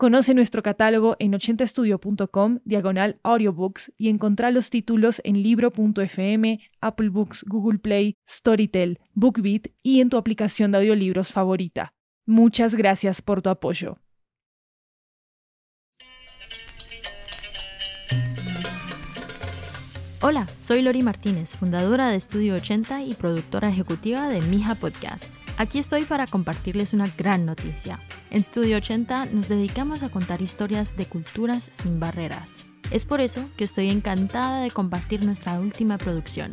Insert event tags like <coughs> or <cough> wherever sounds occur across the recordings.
Conoce nuestro catálogo en 80estudio.com, diagonal audiobooks, y encontrá los títulos en libro.fm, Apple Books, Google Play, Storytel, BookBeat y en tu aplicación de audiolibros favorita. Muchas gracias por tu apoyo. Hola, soy Lori Martínez, fundadora de Estudio 80 y productora ejecutiva de Mija Podcast. Aquí estoy para compartirles una gran noticia. En Studio 80 nos dedicamos a contar historias de culturas sin barreras. Es por eso que estoy encantada de compartir nuestra última producción,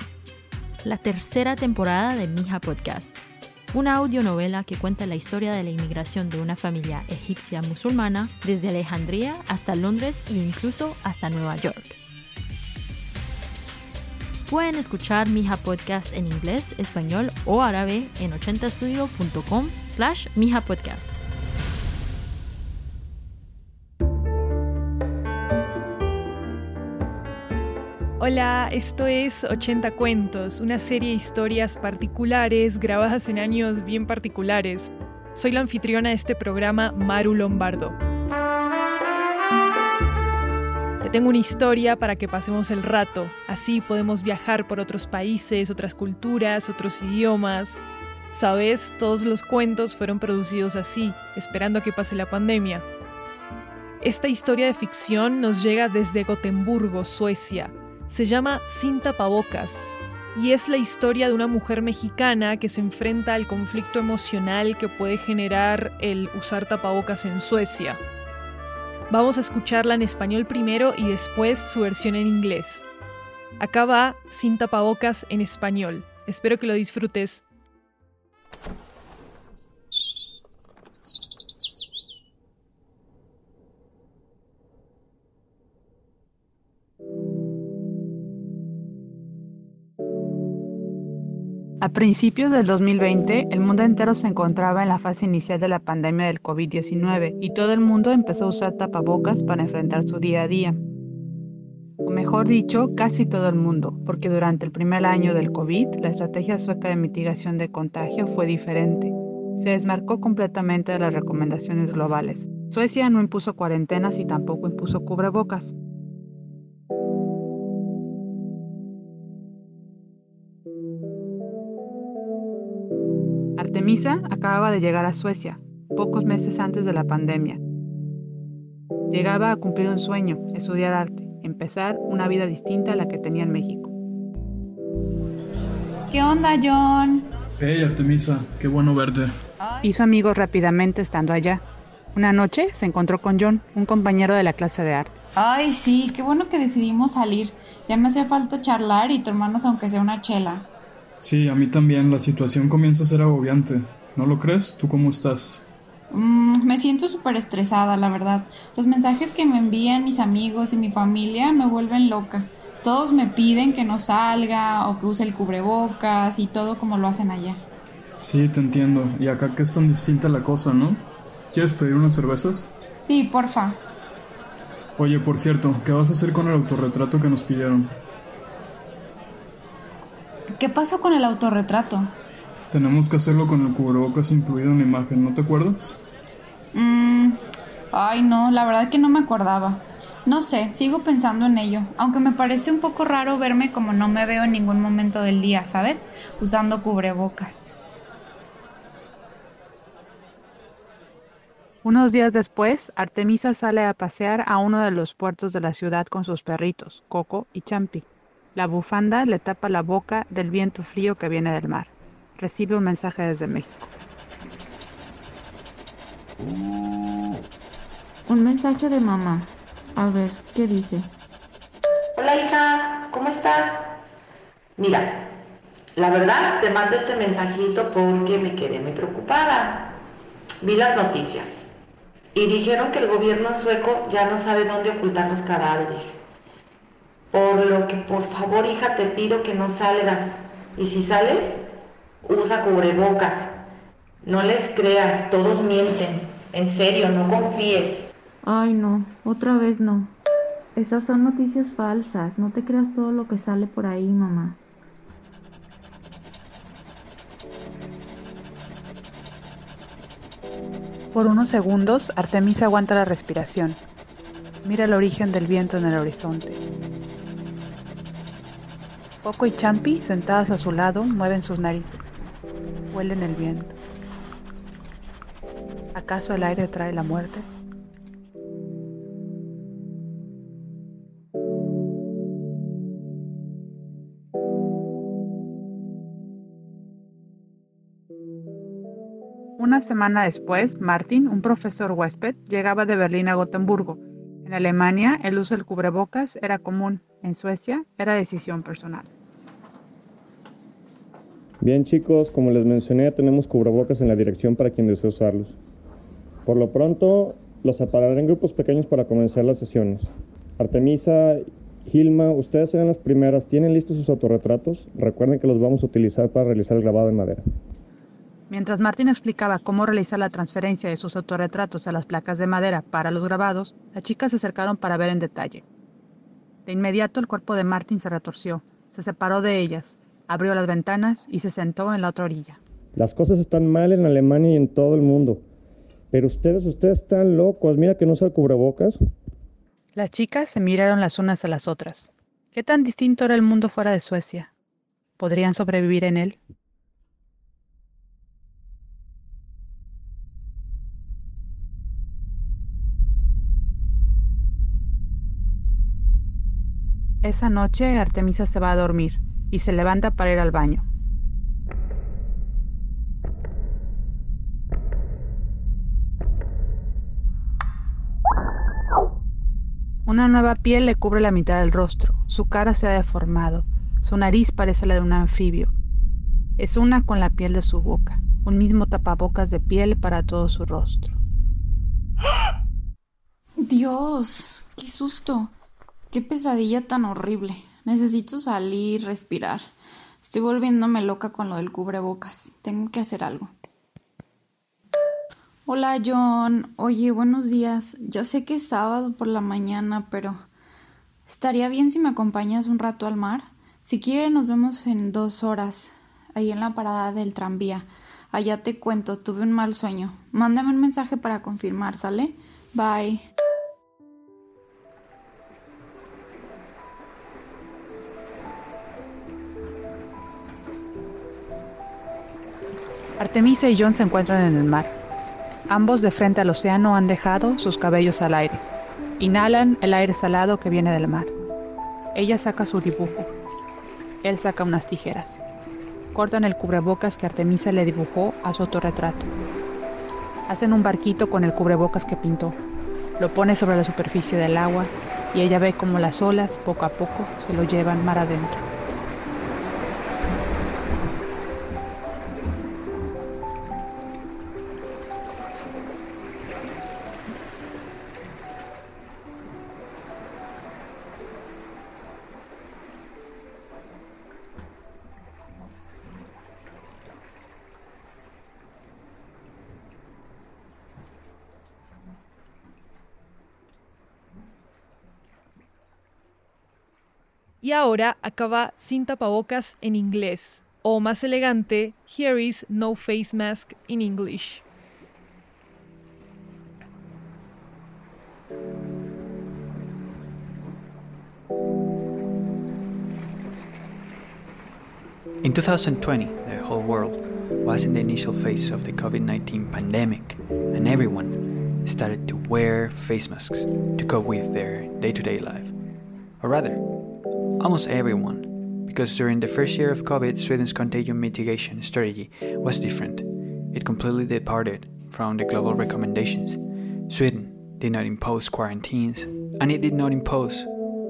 la tercera temporada de Mija Podcast, una audionovela que cuenta la historia de la inmigración de una familia egipcia musulmana desde Alejandría hasta Londres e incluso hasta Nueva York. Pueden escuchar Mija Podcast en inglés, español o árabe en 80estudio.com slash Mija Podcast. Hola, esto es 80 Cuentos, una serie de historias particulares grabadas en años bien particulares. Soy la anfitriona de este programa, Maru Lombardo. Tengo una historia para que pasemos el rato. Así podemos viajar por otros países, otras culturas, otros idiomas. Sabes, todos los cuentos fueron producidos así, esperando a que pase la pandemia. Esta historia de ficción nos llega desde Gotemburgo, Suecia. Se llama Sin tapabocas y es la historia de una mujer mexicana que se enfrenta al conflicto emocional que puede generar el usar tapabocas en Suecia. Vamos a escucharla en español primero y después su versión en inglés. Acá va Sin tapabocas en español. Espero que lo disfrutes. A principios del 2020, el mundo entero se encontraba en la fase inicial de la pandemia del COVID-19 y todo el mundo empezó a usar tapabocas para enfrentar su día a día. O mejor dicho, casi todo el mundo, porque durante el primer año del COVID, la estrategia sueca de mitigación de contagio fue diferente. Se desmarcó completamente de las recomendaciones globales. Suecia no impuso cuarentenas y tampoco impuso cubrebocas. Artemisa acababa de llegar a Suecia, pocos meses antes de la pandemia. Llegaba a cumplir un sueño, estudiar arte, empezar una vida distinta a la que tenía en México. ¿Qué onda, John? Hey, Artemisa, qué bueno verte. Hizo amigos rápidamente estando allá. Una noche se encontró con John, un compañero de la clase de arte. Ay, sí, qué bueno que decidimos salir. Ya me hacía falta charlar y tomarnos aunque sea una chela. Sí, a mí también. La situación comienza a ser agobiante. ¿No lo crees? ¿Tú cómo estás? Mm, me siento súper estresada, la verdad. Los mensajes que me envían mis amigos y mi familia me vuelven loca. Todos me piden que no salga o que use el cubrebocas y todo como lo hacen allá. Sí, te entiendo. Y acá que es tan distinta la cosa, ¿no? ¿Quieres pedir unas cervezas? Sí, porfa. Oye, por cierto, ¿qué vas a hacer con el autorretrato que nos pidieron? ¿Qué pasó con el autorretrato? Tenemos que hacerlo con el cubrebocas incluido en la imagen, ¿no te acuerdas? Mmm. Ay, no, la verdad que no me acordaba. No sé, sigo pensando en ello, aunque me parece un poco raro verme como no me veo en ningún momento del día, ¿sabes? Usando cubrebocas. Unos días después, Artemisa sale a pasear a uno de los puertos de la ciudad con sus perritos, Coco y Champi. La bufanda le tapa la boca del viento frío que viene del mar. Recibe un mensaje desde México. Un mensaje de mamá. A ver, ¿qué dice? Hola hija, ¿cómo estás? Mira, la verdad te mando este mensajito porque me quedé muy preocupada. Vi las noticias y dijeron que el gobierno sueco ya no sabe dónde ocultar los cadáveres. Por lo que por favor hija te pido que no salgas y si sales, usa cubrebocas. No les creas, todos mienten. En serio, no confíes. Ay no, otra vez no. Esas son noticias falsas, no te creas todo lo que sale por ahí, mamá. Por unos segundos, Artemisa aguanta la respiración. Mira el origen del viento en el horizonte. Poco y Champi, sentadas a su lado, mueven sus narices. Huelen el viento. ¿Acaso el aire trae la muerte? Una semana después, Martin, un profesor huésped, llegaba de Berlín a Gotemburgo. En Alemania, el uso del cubrebocas era común. En Suecia, era decisión personal. Bien chicos, como les mencioné, tenemos cubrebocas en la dirección para quien desee usarlos. Por lo pronto, los separaré en grupos pequeños para comenzar las sesiones. Artemisa, Gilma, ustedes serán las primeras. ¿Tienen listos sus autorretratos? Recuerden que los vamos a utilizar para realizar el grabado en madera. Mientras Martín explicaba cómo realizar la transferencia de sus autorretratos a las placas de madera para los grabados, las chicas se acercaron para ver en detalle. De inmediato el cuerpo de Martín se retorció, se separó de ellas, abrió las ventanas y se sentó en la otra orilla. Las cosas están mal en Alemania y en todo el mundo. Pero ustedes, ustedes están locos. Mira que no se cubrebocas. Las chicas se miraron las unas a las otras. ¿Qué tan distinto era el mundo fuera de Suecia? ¿Podrían sobrevivir en él? Esa noche Artemisa se va a dormir y se levanta para ir al baño. Una nueva piel le cubre la mitad del rostro, su cara se ha deformado, su nariz parece la de un anfibio. Es una con la piel de su boca, un mismo tapabocas de piel para todo su rostro. Dios, qué susto. Qué pesadilla tan horrible. Necesito salir, respirar. Estoy volviéndome loca con lo del cubrebocas. Tengo que hacer algo. Hola John. Oye, buenos días. Ya sé que es sábado por la mañana, pero estaría bien si me acompañas un rato al mar. Si quieres nos vemos en dos horas, ahí en la parada del tranvía. Allá te cuento, tuve un mal sueño. Mándame un mensaje para confirmar, ¿sale? Bye. Artemisa y John se encuentran en el mar. Ambos de frente al océano han dejado sus cabellos al aire. Inhalan el aire salado que viene del mar. Ella saca su dibujo. Él saca unas tijeras. Cortan el cubrebocas que Artemisa le dibujó a su autorretrato. Hacen un barquito con el cubrebocas que pintó. Lo pone sobre la superficie del agua y ella ve cómo las olas poco a poco se lo llevan mar adentro. Y ahora acaba sin tapabocas en inglés, o más elegante, Here is no face mask in English. In 2020, the whole world was in the initial phase of the COVID 19 pandemic, and everyone started to wear face masks to cope with their day to day life. Or rather, almost everyone, because during the first year of COVID, Sweden's contagion mitigation strategy was different. It completely departed from the global recommendations. Sweden did not impose quarantines, and it did not impose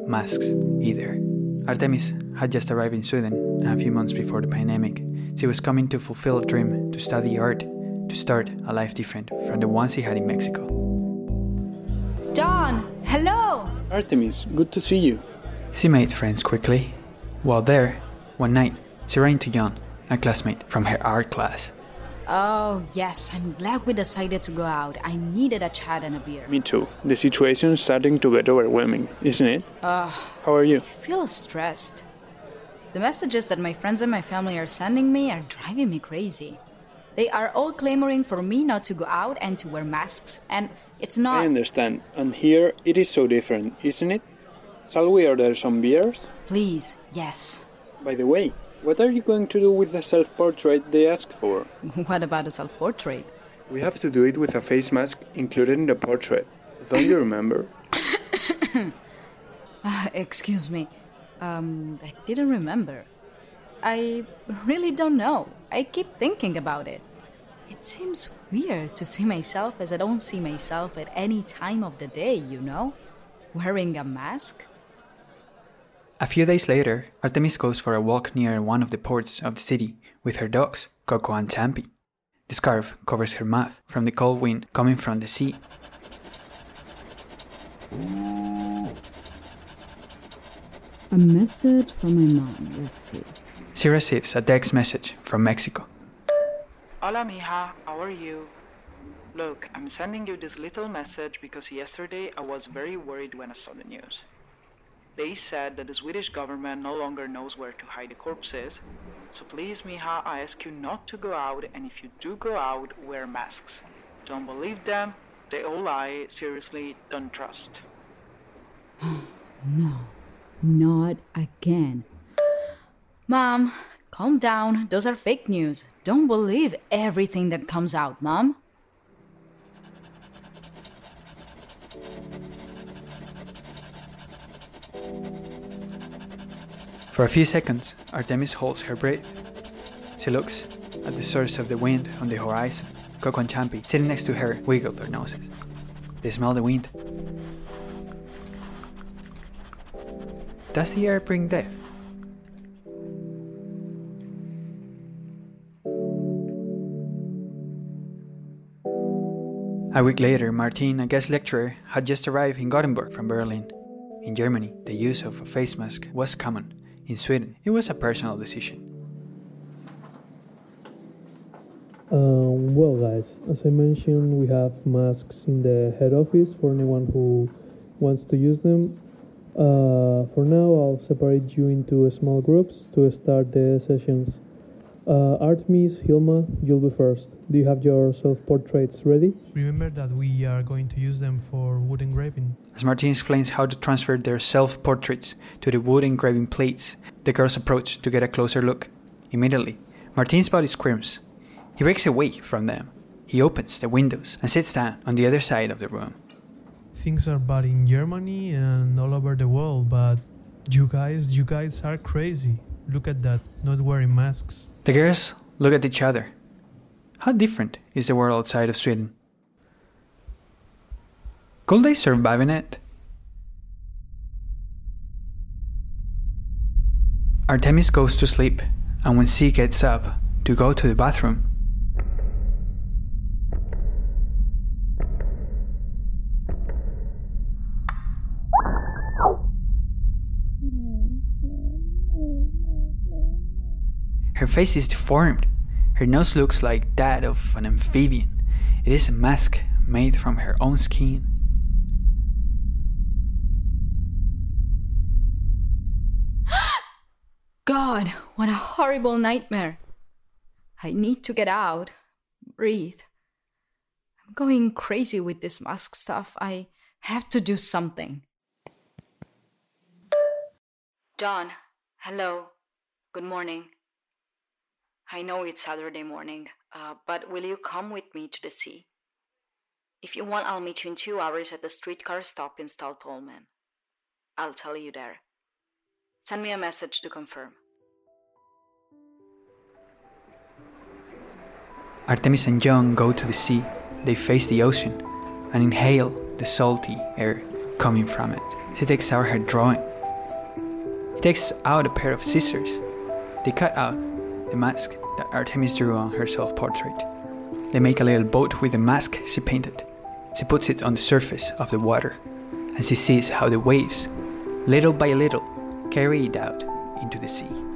masks either. Artemis had just arrived in Sweden a few months before the pandemic. She was coming to fulfill a dream to study art, to start a life different from the ones she had in Mexico. John, hello! Artemis, good to see you. She made friends quickly. While there, one night, she ran into John, a classmate from her art class. Oh, yes, I'm glad we decided to go out. I needed a chat and a beer. Me too. The situation is starting to get overwhelming, isn't it? Ugh. How are you? I feel stressed. The messages that my friends and my family are sending me are driving me crazy. They are all clamoring for me not to go out and to wear masks, and it's not. I understand. And here it is so different, isn't it? Shall we order some beers? Please, yes. By the way, what are you going to do with the self portrait they asked for? <laughs> What about a self portrait? We have to do it with a face mask included in the portrait. Don't you remember? <coughs> uh, excuse me. Um, I didn't remember. I really don't know. I keep thinking about it. It seems weird to see myself as I don't see myself at any time of the day, you know? Wearing a mask? A few days later, Artemis goes for a walk near one of the ports of the city with her dogs, Coco and Champi. The scarf covers her mouth from the cold wind coming from the sea. A message from my mom, let's see. She receives a text message from Mexico. Hola, mija, how are you? Look, I'm sending you this little message because yesterday I was very worried when I saw the news. They said that the Swedish government no longer knows where to hide the corpses. So please, Mija, I ask you not to go out, and if you do go out, wear masks. Don't believe them, they all lie. Seriously, don't trust. <gasps> no, not again. Mom, calm down. Those are fake news. Don't believe everything that comes out, Mom. For a few seconds, Artemis holds her breath. She looks at the source of the wind on the horizon. Coco and Champi, sitting next to her, wiggle their noses. They smell the wind. Does the air bring death? A week later, Martin, a guest lecturer, had just arrived in Gothenburg from Berlin. In Germany, the use of a face mask was common. In Sweden, it was a personal decision. Um, well, guys, as I mentioned, we have masks in the head office for anyone who wants to use them. Uh, for now, I'll separate you into small groups to start the sessions. Uh, Artemis, Hilma, you'll be first. Do you have your self portraits ready? Remember that we are going to use them for wood engraving. As Martin explains how to transfer their self portraits to the wood engraving plates, the girls approach to get a closer look. Immediately, Martin's body squirms. He breaks away from them. He opens the windows and sits down on the other side of the room. Things are bad in Germany and all over the world, but you guys, you guys are crazy. Look at that, not wearing masks. The girls look at each other. How different is the world outside of Sweden? Could they survive in it? Artemis goes to sleep, and when she gets up to go to the bathroom, Her face is deformed. Her nose looks like that of an amphibian. It is a mask made from her own skin. <gasps> God, what a horrible nightmare. I need to get out, breathe. I'm going crazy with this mask stuff. I have to do something. John, hello. Good morning. I know it's Saturday morning, uh, but will you come with me to the sea? If you want, I'll meet you in two hours at the streetcar stop in Staltolmen. I'll tell you there. Send me a message to confirm. Artemis and John go to the sea. They face the ocean and inhale the salty air coming from it. She takes out her drawing. He takes out a pair of scissors. They cut out the mask that Artemis drew on her self portrait. They make a little boat with the mask she painted. She puts it on the surface of the water and she sees how the waves, little by little, carry it out into the sea.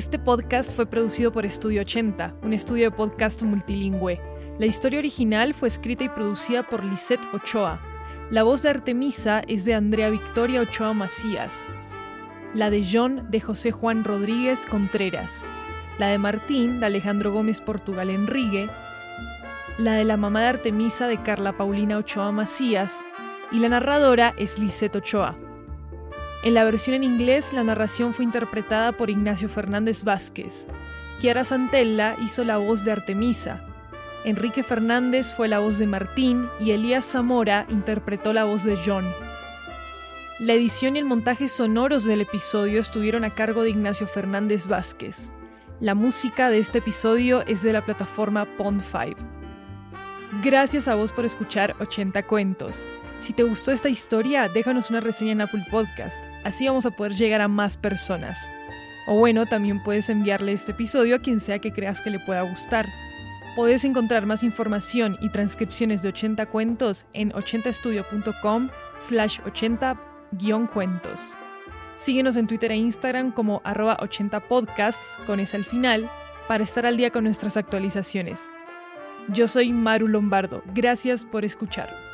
Este podcast fue producido por Estudio 80, un estudio de podcast multilingüe. La historia original fue escrita y producida por Lisette Ochoa. La voz de Artemisa es de Andrea Victoria Ochoa Macías. La de John de José Juan Rodríguez Contreras. La de Martín de Alejandro Gómez Portugal Enrique. La de la mamá de Artemisa de Carla Paulina Ochoa Macías. Y la narradora es Lisette Ochoa. En la versión en inglés, la narración fue interpretada por Ignacio Fernández Vázquez. Chiara Santella hizo la voz de Artemisa. Enrique Fernández fue la voz de Martín y Elías Zamora interpretó la voz de John. La edición y el montaje sonoros del episodio estuvieron a cargo de Ignacio Fernández Vázquez. La música de este episodio es de la plataforma Pond5. Gracias a vos por escuchar 80 cuentos. Si te gustó esta historia, déjanos una reseña en Apple Podcast, así vamos a poder llegar a más personas. O bueno, también puedes enviarle este episodio a quien sea que creas que le pueda gustar. Puedes encontrar más información y transcripciones de 80 cuentos en 80estudio.com slash 80-cuentos. Síguenos en Twitter e Instagram como arroba 80podcasts con ese al final para estar al día con nuestras actualizaciones. Yo soy Maru Lombardo. Gracias por escuchar.